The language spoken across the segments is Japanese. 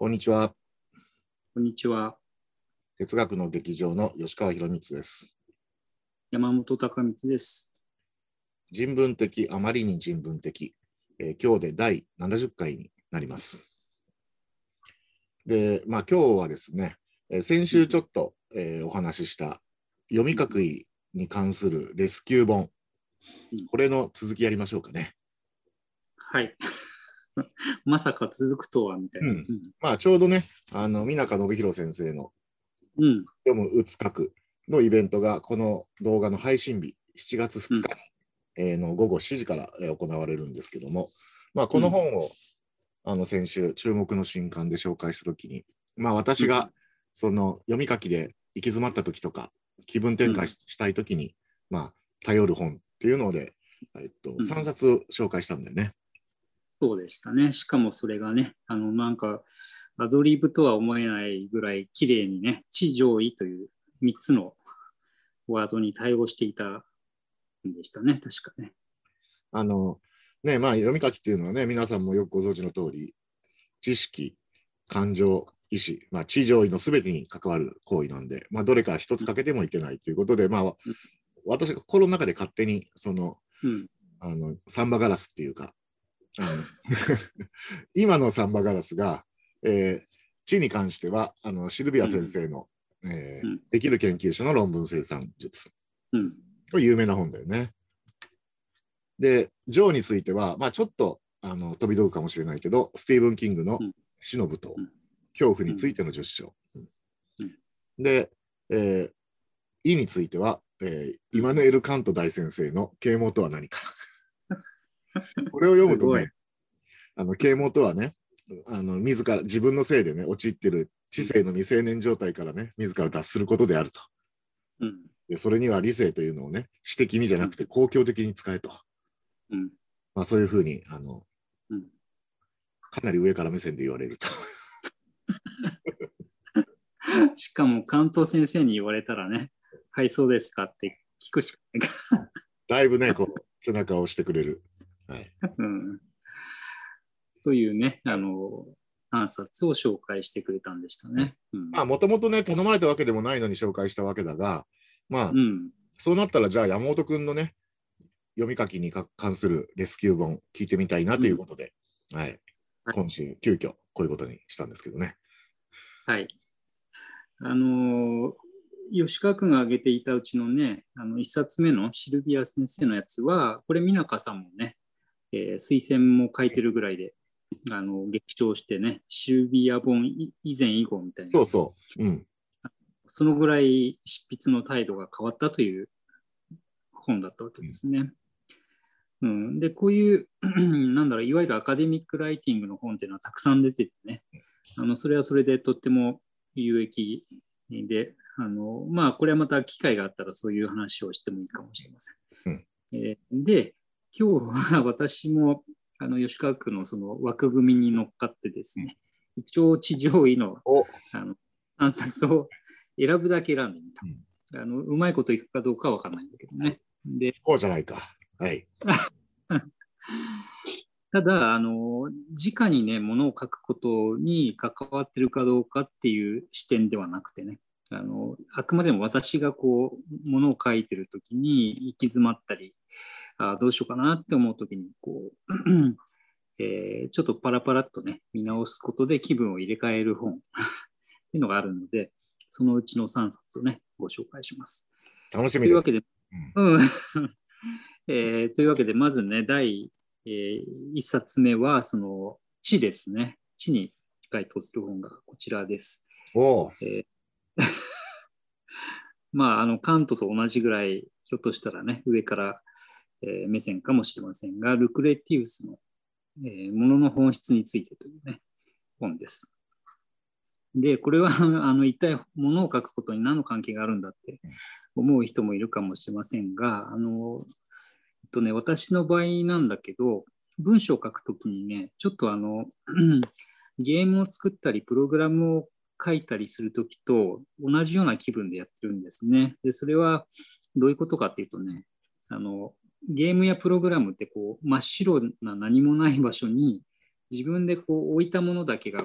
こんにちは。こんにちは。哲学の劇場の吉川博光です。山本隆光です。人文的、あまりに人文的、えー今日で第70回になります。で、まあ今日はですね、えー先週ちょっと、えーお話しした読み書きに関するレスキュー本うん、これの続きやりましょうかね。はい。まさか続くとは、みたいな。うんまあちょうどね、あの、皆香信弘先生のうん。うん。読む、打つ、書くのイベントが、この動画の配信日、7月2日に、えーの午後7時からえー行われるんですけども、まあ、この本を、あの先週、注目の新刊で紹介したときに、まあ、私うんがその読み書きで行き詰まったときとか、気分転換ししたいときに、まあ、頼る本っていうので、えっと、ん3冊紹介したんだよね。そうでしたね。しかもそれがね、あの、なんか、アドリブとは思えないぐらい綺麗にね、地上位という3つのワードに対応していたんでしたね、確かね。あの、ね、まあ、読み書きっていうのはね、皆さんもよくご存知の通り、知識、感情、意志、まあ、地上位のすべてに関わる行為なんで、まあ、どれか一つ欠けてもいけないということで、まあ、私が心の中で勝手に、その、うん。あの、サンバガラスっていうか、今のサンバガラスが、えー地に関しては、あの、シルビア先生の、えーうんできる研究者の論文生産術。うん。これ有名な本だよね。で、ジョーについては、まあちょっとあの飛び道具かもしれないけど、スティーブン・キングのうん死の舞踏、うん恐怖についての10章。うんうんで、えー、意については、えーイマヌエル・カント大先生の啓蒙とは何か。これを読むとね、あの啓蒙とはね、あの自ら自分のせいでね、陥ってる知性の未成年状態からね、自ら脱することであると。うん。でそれには理性というのをね、私的にじゃなくて公共的に使えと。うん。まあ、そういうふうにあの、うんかなり上から目線で言われると。しかも関東先生に言われたらね、はい、そうですかって聞くしかないか だいぶね、こう、背中を押してくれる。はい。ら。うん。というね、あの、3冊を紹介してくれたんでしたね。うん。まあ、もともとね、頼まれたわけでもないのに紹介したわけだが、まあ、うん。そうなったら、じゃあ山本君のね、読み書きにか関するレスキュー本聞いてみたいなということで、はい。はい今週、急遽、こういうことにしたんですけどね。はい。あの、吉川君が挙げていたうちのね、あの1冊目のシルビア先生のやつは、これ、美中さんもね、えー推薦も書いてるぐらいで、あの激賞してね、シルビア本い以前以後みたいな、そうそう。うん。そのぐらい執筆の態度が変わったという本だったわけですね。うん、で、こういう、なんだろう、いわゆるアカデミックライティングの本っていうのはたくさん出ててね、あのそれはそれでとっても有益で、あのまあ、これはまた機会があったらそういう話をしてもいいかもしれません。うんえーで、今日は私も あの吉川区のその枠組みに乗っかってですね、一応地上位のおあの3冊を選ぶだけ選んでみた。あのうまいこといくかどうかは分かんないんだけどね。で、こうじゃないか。はい。ただ、あの、直にね、ものを書くことに関わってるかどうかっていう視点ではなくてね、あの、あくまでも私がこう、ものを書いてるときに行き詰まったり、あどうしようかなって思うときに、こう、えーちょっとパラパラっとね、見直すことで気分を入れ替える本 っていうのがあるので、そのうちの3冊をね、ご紹介します。楽しみです。というわけで、うん えーというわけで、まずね、第、え1冊目は、その、地ですね。地に該当する本がこちらです。おお。まあ、あの、カントと同じぐらい、ひょっとしたらね、上から、え目線かもしれませんが、ルクレティウスの、えーものの本質についてというね、本です。で、これは、あの、一体、ものを書くことに何の関係があるんだって思う人もいるかもしれませんが、あの、えっとね、私の場合なんだけど、文章を書くときにね、ちょっとあの、ゲームを作ったり、プログラムを書いたりするときと同じような気分でやってるんですね。で、それはどういうことかっていうとね、あの、ゲームやプログラムってこう真っ白な何もない場所に自分でこう置いたものだけが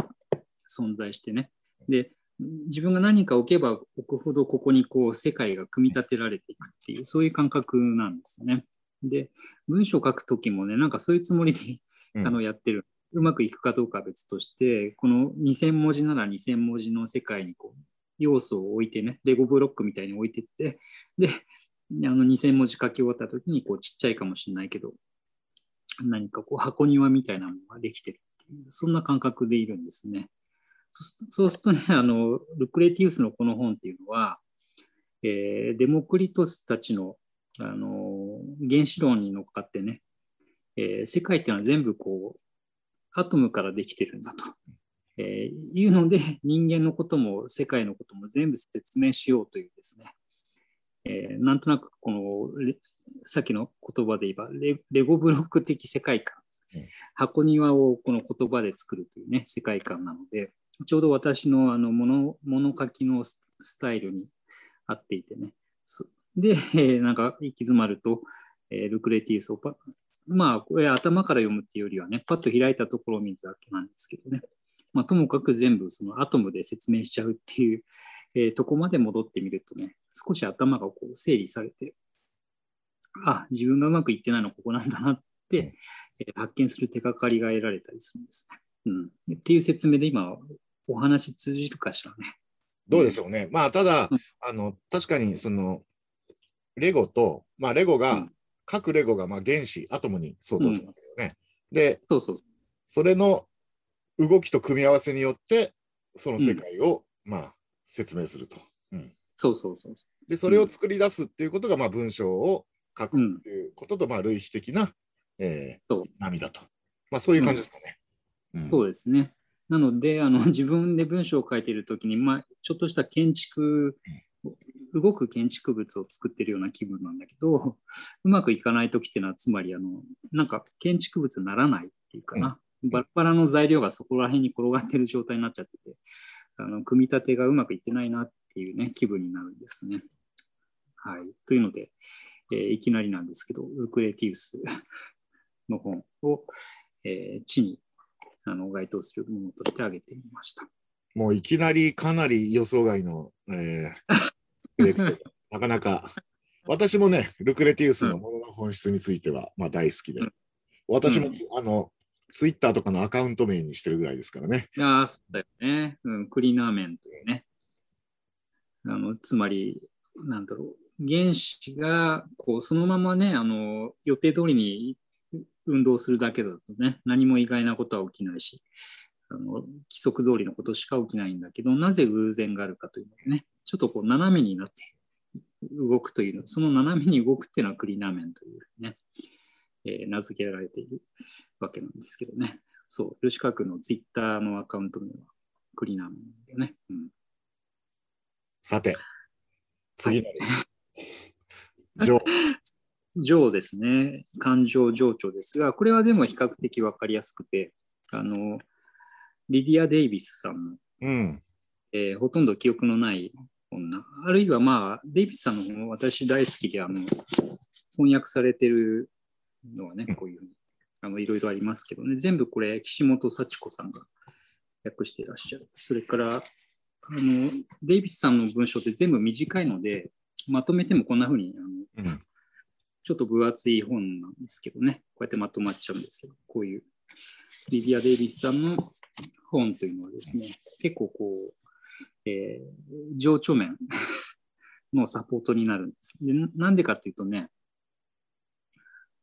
存在してね。で、自分が何か置けば置くほどここにこう世界が組み立てられていくっていうそういう感覚なんですね。で文章を書くときもねなんかそういうつもりであのやってる、うまくいくかどうかは別としてこの2000文字なら2000文字の世界にこう要素を置いてねレゴブロックみたいに置いてってであの2000文字書き終わった時にこうちっちゃいかもしれないけど何かこう箱庭みたいなものができてるっていうそんな感覚でいるんですね。そうするとね、あの、ルクレティウスのこの本っていうのは、えー、デモクリトスたちの、あの、原子論に乗っかってね、えー、世界っていうのは全部こう、アトムからできてるんだと、えー、いうので、人間のことも世界のことも全部説明しようというですね、えー、なんとなくこの、さっきの言葉で言えばレ、レゴブロック的世界観、箱庭をこの言葉で作るというね、世界観なので、ちょうど私のあの物物書きのスタイルに合っていてね。で、えー、なんか行き詰まると、えー、ルクレティウスをパまあ、これ頭から読むっていうよりはね、パッと開いたところを見るだけなんですけどね。まあ、ともかく全部そのアトムで説明しちゃうっていう、えー、とこまで戻ってみるとね、少し頭がこう整理されて、あ、自分がうまくいってないのここなんだなって、えー、発見する手がかりが得られたりするんですね。うん、っていう説明で今お話通じるかしらね。どうでしょうね。まあ、ただ、あの、確かに、その、レゴと、まあ、レゴが、うん、各レゴが、まあ、原子、アトムに相当するわけですね。うん、で、そうそうそれの動きと組み合わせによって、その世界を、うん、まあ、説明すると。うん。そうそうそうで、それを作り出すっていうことが、まあ、文章を書くっていうことと、まあ、類比的な、えー、波だと。まあ、そういう感じですかね。そうですね。なので、あの自分で文章を書いているときに、まあ、ちょっとした建築、動く建築物を作ってるような気分なんだけど、うまくいかないときっていうのは、つまりあの、なんか建築物にならないっていうかな、うん、バラバラの材料がそこら辺に転がってる状態になっちゃってて、あの組み立てがうまくいってないなっていうね、気分になるんですね。はい。というので、えー、いきなりなんですけど、ウクレティウス の本を、えー、地にあの該当するものとして挙げてみました。もういきなりかなり予想外の、えー、なかなか。私もね、ルクレティウスのものの本質については、まあ、大好きで、うん、私も、うん、あの、ツイッターとかのアカウント名にしてるぐらいですからね。いやそうだよね。うん、クリーナー面というね。あの、つまり、なんだろう。原子が、こう、そのままね、あの、予定通りに運動するだけだとね、何も意外なことは起きないし、あの規則通りのことしか起きないんだけど、なぜ偶然があるかというのね、ちょっとこう斜めになって動くというの、その斜めに動くっていうのはクリナーメンというね、えー、名付けられているわけなんですけどね。そう、吉川君のツイッターのアカウント名はクリナーメンでね。うん、さて、次の、はい、情ですね。感情情緒ですが、これはでも比較的分かりやすくて、あの、リディア・デイビスさんの、うん。えー、ほとんど記憶のない女、あるいはまあ、デイビスさんの本私大好きで、あの、翻訳されてるのはね、こういうあの、いろいろありますけどね、全部これ、岸本幸子さんが訳していらっしゃる。それから、あの、デイビスさんの文章って全部短いので、まとめてもこんなふうにあの、うんちょっと分厚い本なんですけどね、こうやってまとまっちゃうんですけど、こういうリディア・デイビスさんの本というのはですね、結構こう、えー、情緒面のサポートになるんです。でなんでかっていうとね、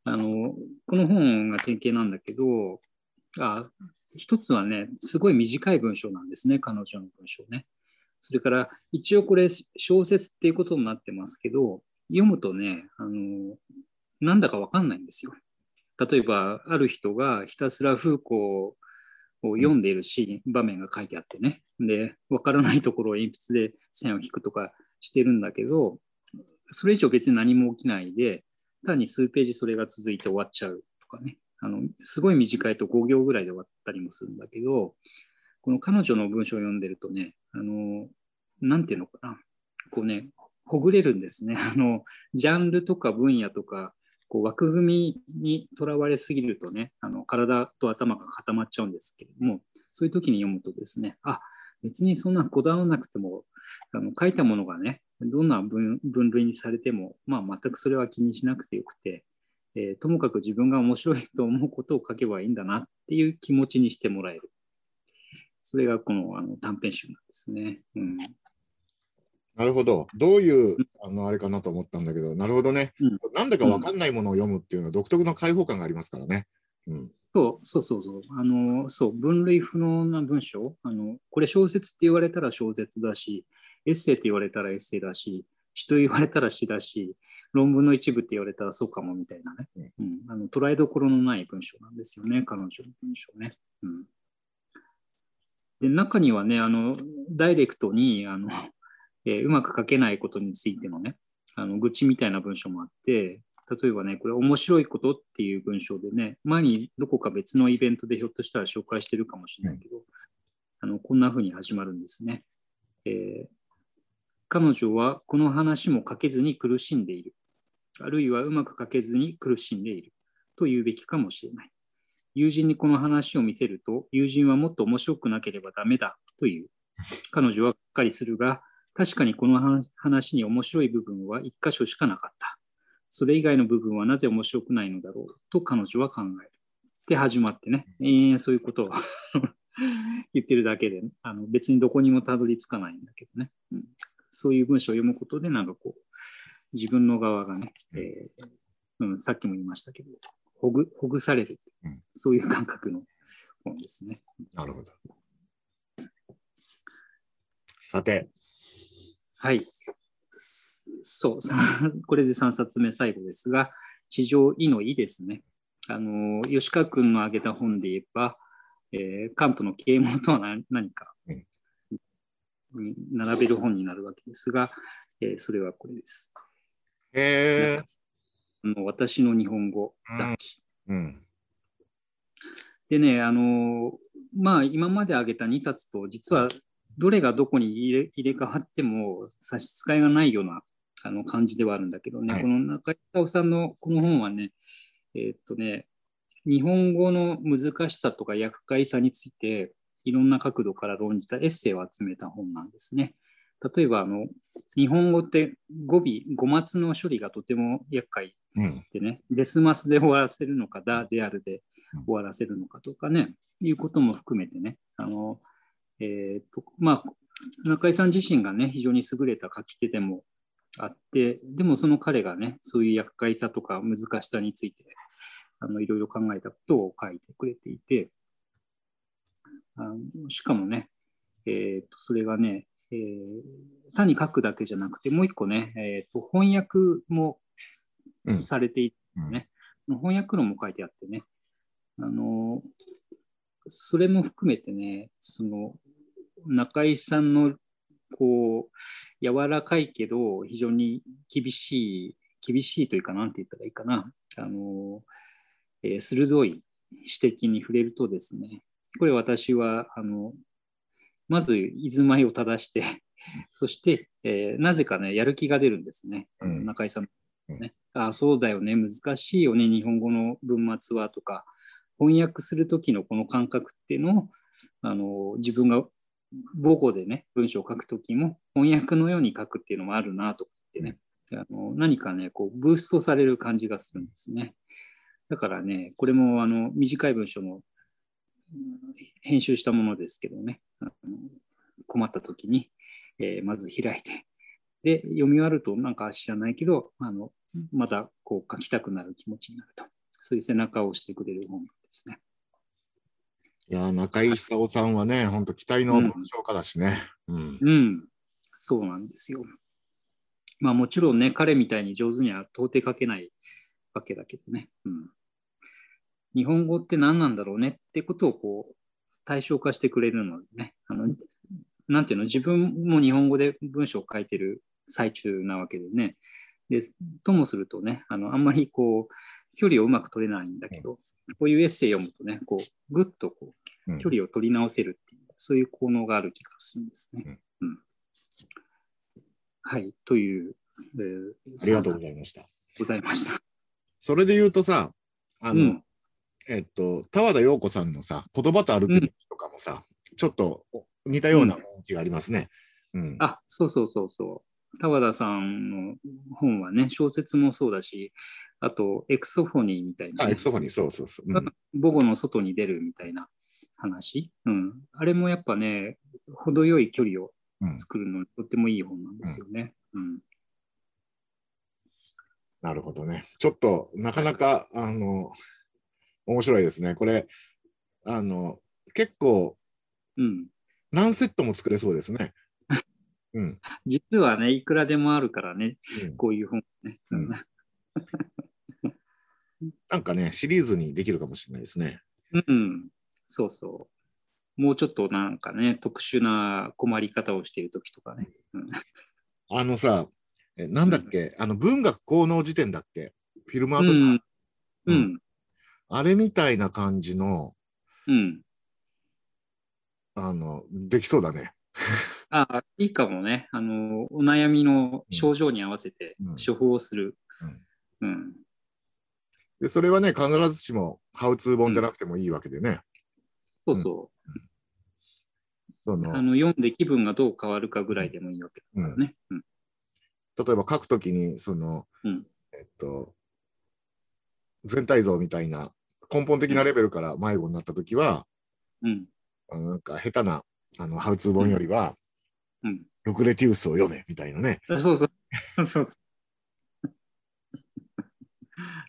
あの、この本が典型なんだけど、あ一つはね、すごい短い文章なんですね、彼女の文章ね。それから、一応これ小説っていうことになってますけど、読むとね、あの、なんだかわかんないんですよ。例えば、ある人がひたすら風光を読んでいるシーン、場面が書いてあってね。で、わからないところを鉛筆で線を引くとかしてるんだけど、それ以上別に何も起きないで、単に数ページそれが続いて終わっちゃうとかね。あの、すごい短いと5行ぐらいで終わったりもするんだけど、この彼女の文章を読んでるとね、あの、なんていうのかな。こうね、ほぐれるんですね。あの、ジャンルとか分野とか、こう枠組みにとらわれすぎるとね、あの体と頭が固まっちゃうんですけれども、そういう時に読むとですね、あ別にそんなこだわらなくても、あの書いたものがね、どんな分類にされても、まあ、全くそれは気にしなくてよくて、えー、ともかく自分が面白いと思うことを書けばいいんだなっていう気持ちにしてもらえる。それがこのあの短編集なんですね。うんなるほど。どういう、あの、あれかなと思ったんだけど、なるほどね。うん、なんだか分かんないものを読むっていうのは独特の開放感がありますからね。うん、そうそうそうそう。あの、そう、分類不能な文章。あの、これ小説って言われたら小説だし、エッセイって言われたらエッセイだし、詩と言われたら詩だし、論文の一部って言われたらそうかもみたいなね。うん、あの捉えどころのない文章なんですよね、彼女の文章ね。うん、で中にはね、あのダイレクトにあの えー、うまく書けないことについてのね、あの愚痴みたいな文章もあって、例えばね、これ面白いことっていう文章でね、前にどこか別のイベントでひょっとしたら紹介してるかもしれないけど、うん、あのこんな風に始まるんですね、えー、彼女はこの話も書けずに苦しんでいる。あるいはうまく書けずに苦しんでいると言うべきかもしれない。友人にこの話を見せると、友人はもっと面白くなければダメだという。彼女はがっかりするが、確かにこの話に面白い部分は一箇所しかなかった。それ以外の部分はなぜ面白くないのだろうと彼女は考える。で始まってね、延々そういうことを 言ってるだけで、あの別にどこにもたどり着かないんだけどね、うん。そういう文章を読むことで、なんかこう、自分の側がね、えーうん、さっきも言いましたけど、ほぐほぐされる、うん、そういう感覚の本ですね。なるほど。さて、はい。そう、これで3冊目最後ですが、地上位の意ですね。あの吉川君の挙げた本で言えば、えー、カントの啓蒙とは何かに並べる本になるわけですが、えー、それはこれです。へえー。私の日本語、雑記。うん、でね、あのまあ、今まで挙げた2冊と実はどれがどこに入れ入れ替わっても差し支えがないようなあの感じではあるんだけどね、はい、この中井隆さんのこの本はね、えー、っとね、日本語の難しさとか厄介さについて、いろんな角度から論じたエッセイを集めた本なんですね。例えば、あの日本語って語尾、語末の処理がとても厄介でね、うん、デスマスで終わらせるのか、ダであるで終わらせるのかとかね、いうことも含めてね、あのえーとまあ、中井さん自身がね、非常に優れた書き手でもあって、でもその彼がね、そういう厄介さとか難しさについて、あのいろいろ考えたことを書いて、あのしかもね、えーと、それがね、えー、単に書くだけじゃなくて、もう一個ね、えーと、翻訳もされていてね、うん、翻訳論も書いてあってね、あのそれも含めてね、その中井さんのこう柔らかいけど非常に厳しい厳しいというか何て言ったらいいかなあの、えー、鋭い指摘に触れるとですねこれ私はあのまず居住まいを正して そして、えー、なぜかねやる気が出るんですね、うん、中井さん、ね、うん、あそうだよね。難しいよね。日本語の文末はとか。翻訳する時のこの感覚っていうのをあの自分が母語でね、文章を書くときも翻訳のように書くっていうのもあるなとってね、あの何かね、こうブーストされる感じがするんですね。だからね、これもあの短い文章の編集したものですけどね、あの困った時に、えー、まず開いて、で、読み終わるとなんか知らないけど、あのまたこう書きたくなる気持ちになると。そういう背中を押してくれる本ですね。いや中井久夫さんはね、本当期待の文章家だしね、うん。うん、そうなんですよ。まあもちろんね、彼みたいに上手には到底書けないわけだけどね。うん、日本語って何なんだろうねってことをこう対象化してくれるのでね。あのなんていうの、自分も日本語で文章を書いてる最中なわけでね。でともするとね、あのあんまりこう距離をうまく取れないんだけど、こういうエッセイ読むとね、こう、ぐっとこう、距離を取り直せるっていう、うん、そういう効能がある気がするんですね。うん、はい、という、えー、ありがとうございました。ございました。それで言うとさ、あの、うんえっと、田和田陽子さんのさ、言葉と歩く日記とかもさ、ちょっと似たような雰囲気がありますね。うん。あ、そうそうそうそう。田和田さんの本はね、小説もそうだし、あと、エクソフォニーみたいな、あ、ねエク、ソファニー、そうそうそう。うん母語の外に出るみたいな話。うん。あれもやっぱね、程よい距離をうん、作るのにとってもいい本なんですよね。うん。なるほどね。ちょっと、なかなか、あの、面白いですね。これ、あの、結構、うん。何セットも作れそうですね。うん。実はね、いくらでもあるからね、うんこういう本ね。うん なんかね、シリーズにできるかもしれないですね。うん、そうそう。もうちょっとなんかね、特殊な困り方をしているときとかね。うんあのさ、えなんだっけ、あの文学効能辞典だっけ？フィルムアート社、うん。ううんん。あれみたいな感じの、うん。あの、できそうだね。あいいかもね。あの、お悩みの症状に合わせてうん処方をする。うんうん。で、それはね、必ずしもハウツー本じゃなくてもいいわけでね。そうそう。その、あの読んで気分がどう変わるかぐらいでもいいわけだからね。うん例えば書くときに、その、うんえっと、全体像みたいな根本的なレベルから迷子になったときは、うん。あのなんか下手なあのハウツー本よりは、うん。ルクレティウスを読めみたいなね。あそうそう。そうそう。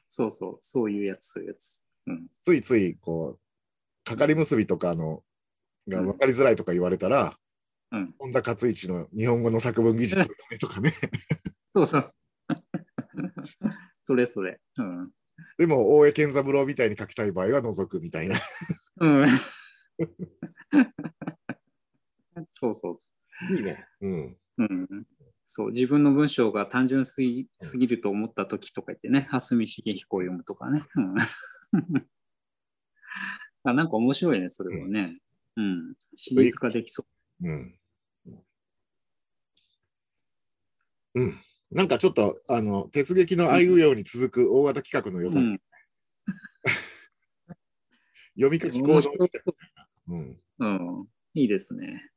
そうそう。そういうやつ、そういうやつ。うん。ついついこう、かかり結びとかのが分かりづらいとか言われたら、うん。本田勝一の日本語の作文技術とかね。そうそう。それそれ。うん。でも、大江健三郎みたいに書きたい場合は除くみたいな。うん。そうそうそいいね。うん。う。うん。そう、自分の文章が単純すぎすぎると思った時とか言ってね、蓮見茂彦を読むとかね。うん、あなんか面白いね、それはね。うん。シリーズ化できそうん。うん。なんかちょっと、あの、鉄撃のあいうように続く大型企画の予う。う感、ん。読み書き行動みたいな。うん。うん。いいですね。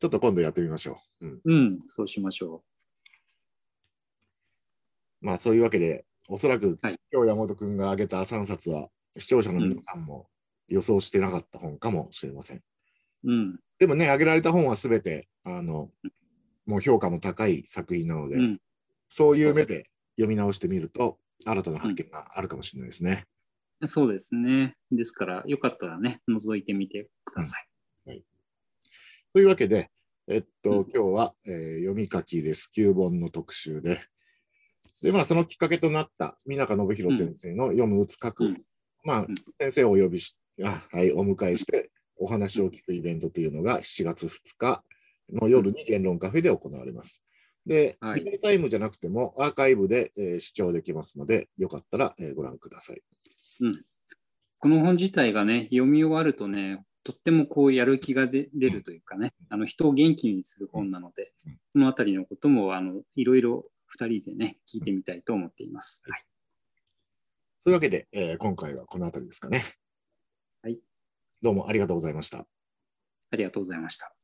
ちょっと今度やってみましょう。うん。うん。そうしましょまあ、そういうわけで、おそらく、はい今日山本君が挙げた3冊は、視聴者の皆さんも予想してなかった本かもしれません。う。うん。でもね、挙げられた本はすべて、あの、もう評価の高い作品なので、うん。そういう目で読み直してみると、新たな発見があるかもしれないですね。そうですね。ですから、よかったらね、覗いてみてください。というわけで、えっと、うん今日は、えー読み書きレスキュー本の特集で、で、まあ、そのきっかけとなった、三中信弘先生の読む、打つ、書く、うんまあうん、先生をお呼びし、あはい、お迎えして、お話を聞くイベントというのが7月2日の夜に言論カフェで行われます。で、はいリアルタイムじゃなくてもアーカイブで、えー視聴できますので、よかったら、えーご覧ください。この本自体がね、読み終わるとね、とってもこうやる気が出出るというかね、あの人を元気にする本なのでうん、そのあたりのこともあのいろいろ2人でね、聞いてみたいと思っています。はい、というわけで、えー今回はこの辺りですかね。はい。どうもありがとうございました。ありがとうございました。